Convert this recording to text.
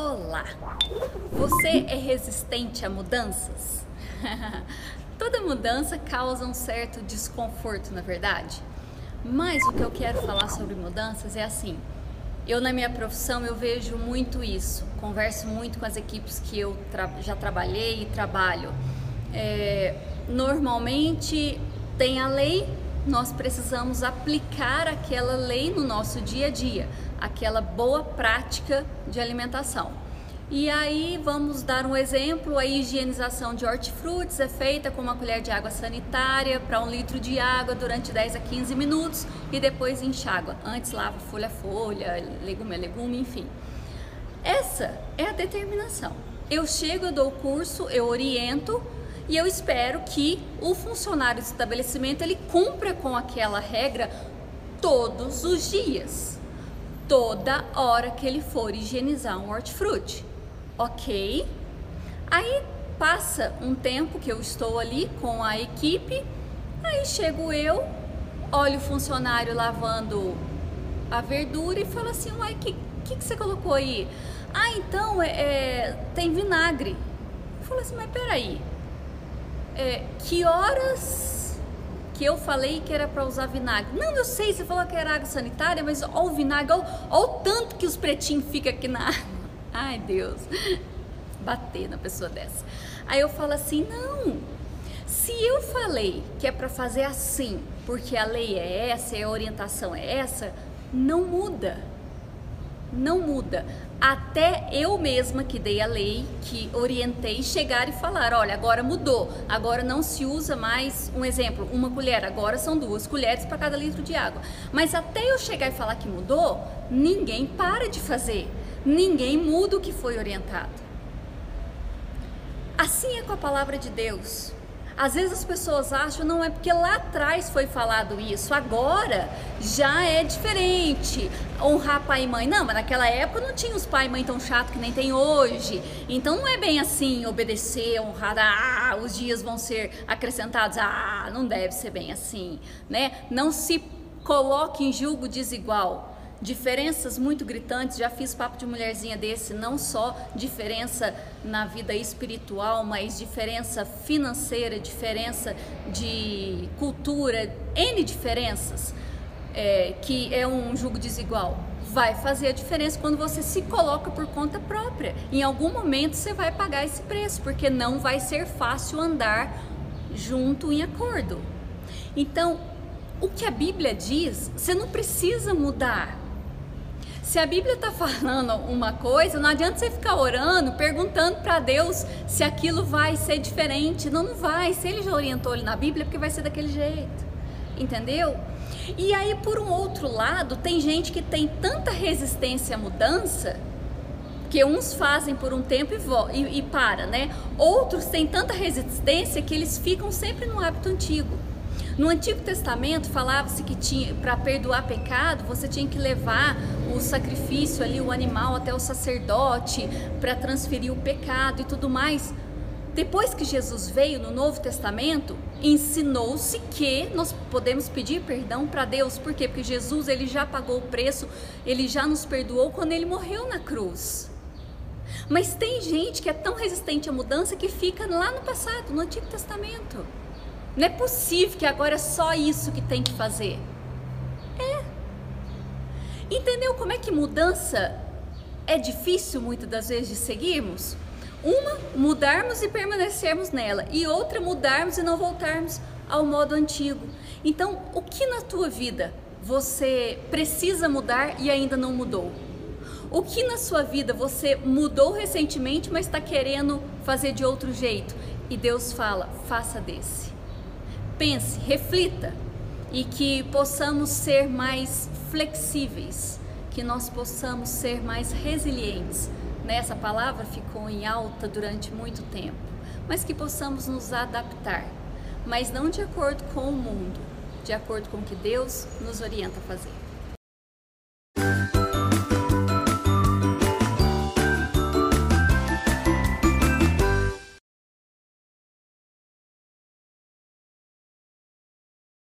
Olá! Você é resistente a mudanças? Toda mudança causa um certo desconforto, na verdade. Mas o que eu quero falar sobre mudanças é assim. Eu na minha profissão eu vejo muito isso. Converso muito com as equipes que eu tra já trabalhei e trabalho. É, normalmente tem a lei, nós precisamos aplicar aquela lei no nosso dia a dia aquela boa prática de alimentação. E aí vamos dar um exemplo, a higienização de hortifrutis é feita com uma colher de água sanitária para um litro de água durante 10 a 15 minutos e depois enxágua. Antes lava folha a folha, legume a legume, enfim. Essa é a determinação. Eu chego, eu dou o curso, eu oriento e eu espero que o funcionário do estabelecimento ele cumpra com aquela regra todos os dias toda hora que ele for higienizar um hortifruti. Ok? Aí passa um tempo que eu estou ali com a equipe, aí chego eu, olho o funcionário lavando a verdura e falo assim, uai, que, que, que, você colocou aí? Ah, então é, é, tem vinagre. Eu falo assim, mas peraí, é, que horas que eu falei que era para usar vinagre. Não, eu sei, você falou que era água sanitária, mas olha o vinagre, olha, o tanto que os pretinhos ficam aqui na água. Ai, Deus. Bater na pessoa dessa. Aí eu falo assim, não. Se eu falei que é para fazer assim, porque a lei é essa a orientação é essa, não muda. Não muda até eu mesma que dei a lei, que orientei, chegar e falar, olha, agora mudou, agora não se usa mais, um exemplo, uma colher, agora são duas colheres para cada litro de água. Mas até eu chegar e falar que mudou, ninguém para de fazer, ninguém muda o que foi orientado. Assim é com a palavra de Deus. Às vezes as pessoas acham, não é porque lá atrás foi falado isso, agora já é diferente. Honrar pai e mãe. Não, mas naquela época não tinha os pai e mãe tão chato que nem tem hoje. Então não é bem assim, obedecer, honrar, ah, os dias vão ser acrescentados. Ah, não deve ser bem assim, né? Não se coloque em julgo desigual diferenças muito gritantes. Já fiz papo de mulherzinha desse, não só diferença na vida espiritual, mas diferença financeira, diferença de cultura, N diferenças, é, que é um jugo desigual. Vai fazer a diferença quando você se coloca por conta própria. Em algum momento você vai pagar esse preço, porque não vai ser fácil andar junto em acordo. Então, o que a Bíblia diz, você não precisa mudar. Se a Bíblia está falando uma coisa, não adianta você ficar orando, perguntando para Deus se aquilo vai ser diferente. Não, não vai. Se ele já orientou ele na Bíblia, é porque vai ser daquele jeito. Entendeu? E aí, por um outro lado, tem gente que tem tanta resistência à mudança que uns fazem por um tempo e, e, e para, né? Outros têm tanta resistência que eles ficam sempre no hábito antigo. No Antigo Testamento falava-se que tinha para perdoar pecado, você tinha que levar o sacrifício ali, o animal até o sacerdote para transferir o pecado e tudo mais. Depois que Jesus veio no Novo Testamento, ensinou-se que nós podemos pedir perdão para Deus. Por quê? Porque Jesus ele já pagou o preço, ele já nos perdoou quando ele morreu na cruz. Mas tem gente que é tão resistente à mudança que fica lá no passado, no Antigo Testamento. Não é possível que agora é só isso que tem que fazer. É. Entendeu como é que mudança é difícil muitas das vezes de seguirmos? Uma, mudarmos e permanecermos nela, e outra, mudarmos e não voltarmos ao modo antigo. Então, o que na tua vida você precisa mudar e ainda não mudou? O que na sua vida você mudou recentemente, mas está querendo fazer de outro jeito? E Deus fala: faça desse pense, reflita e que possamos ser mais flexíveis, que nós possamos ser mais resilientes. Nessa palavra ficou em alta durante muito tempo, mas que possamos nos adaptar, mas não de acordo com o mundo, de acordo com o que Deus nos orienta a fazer.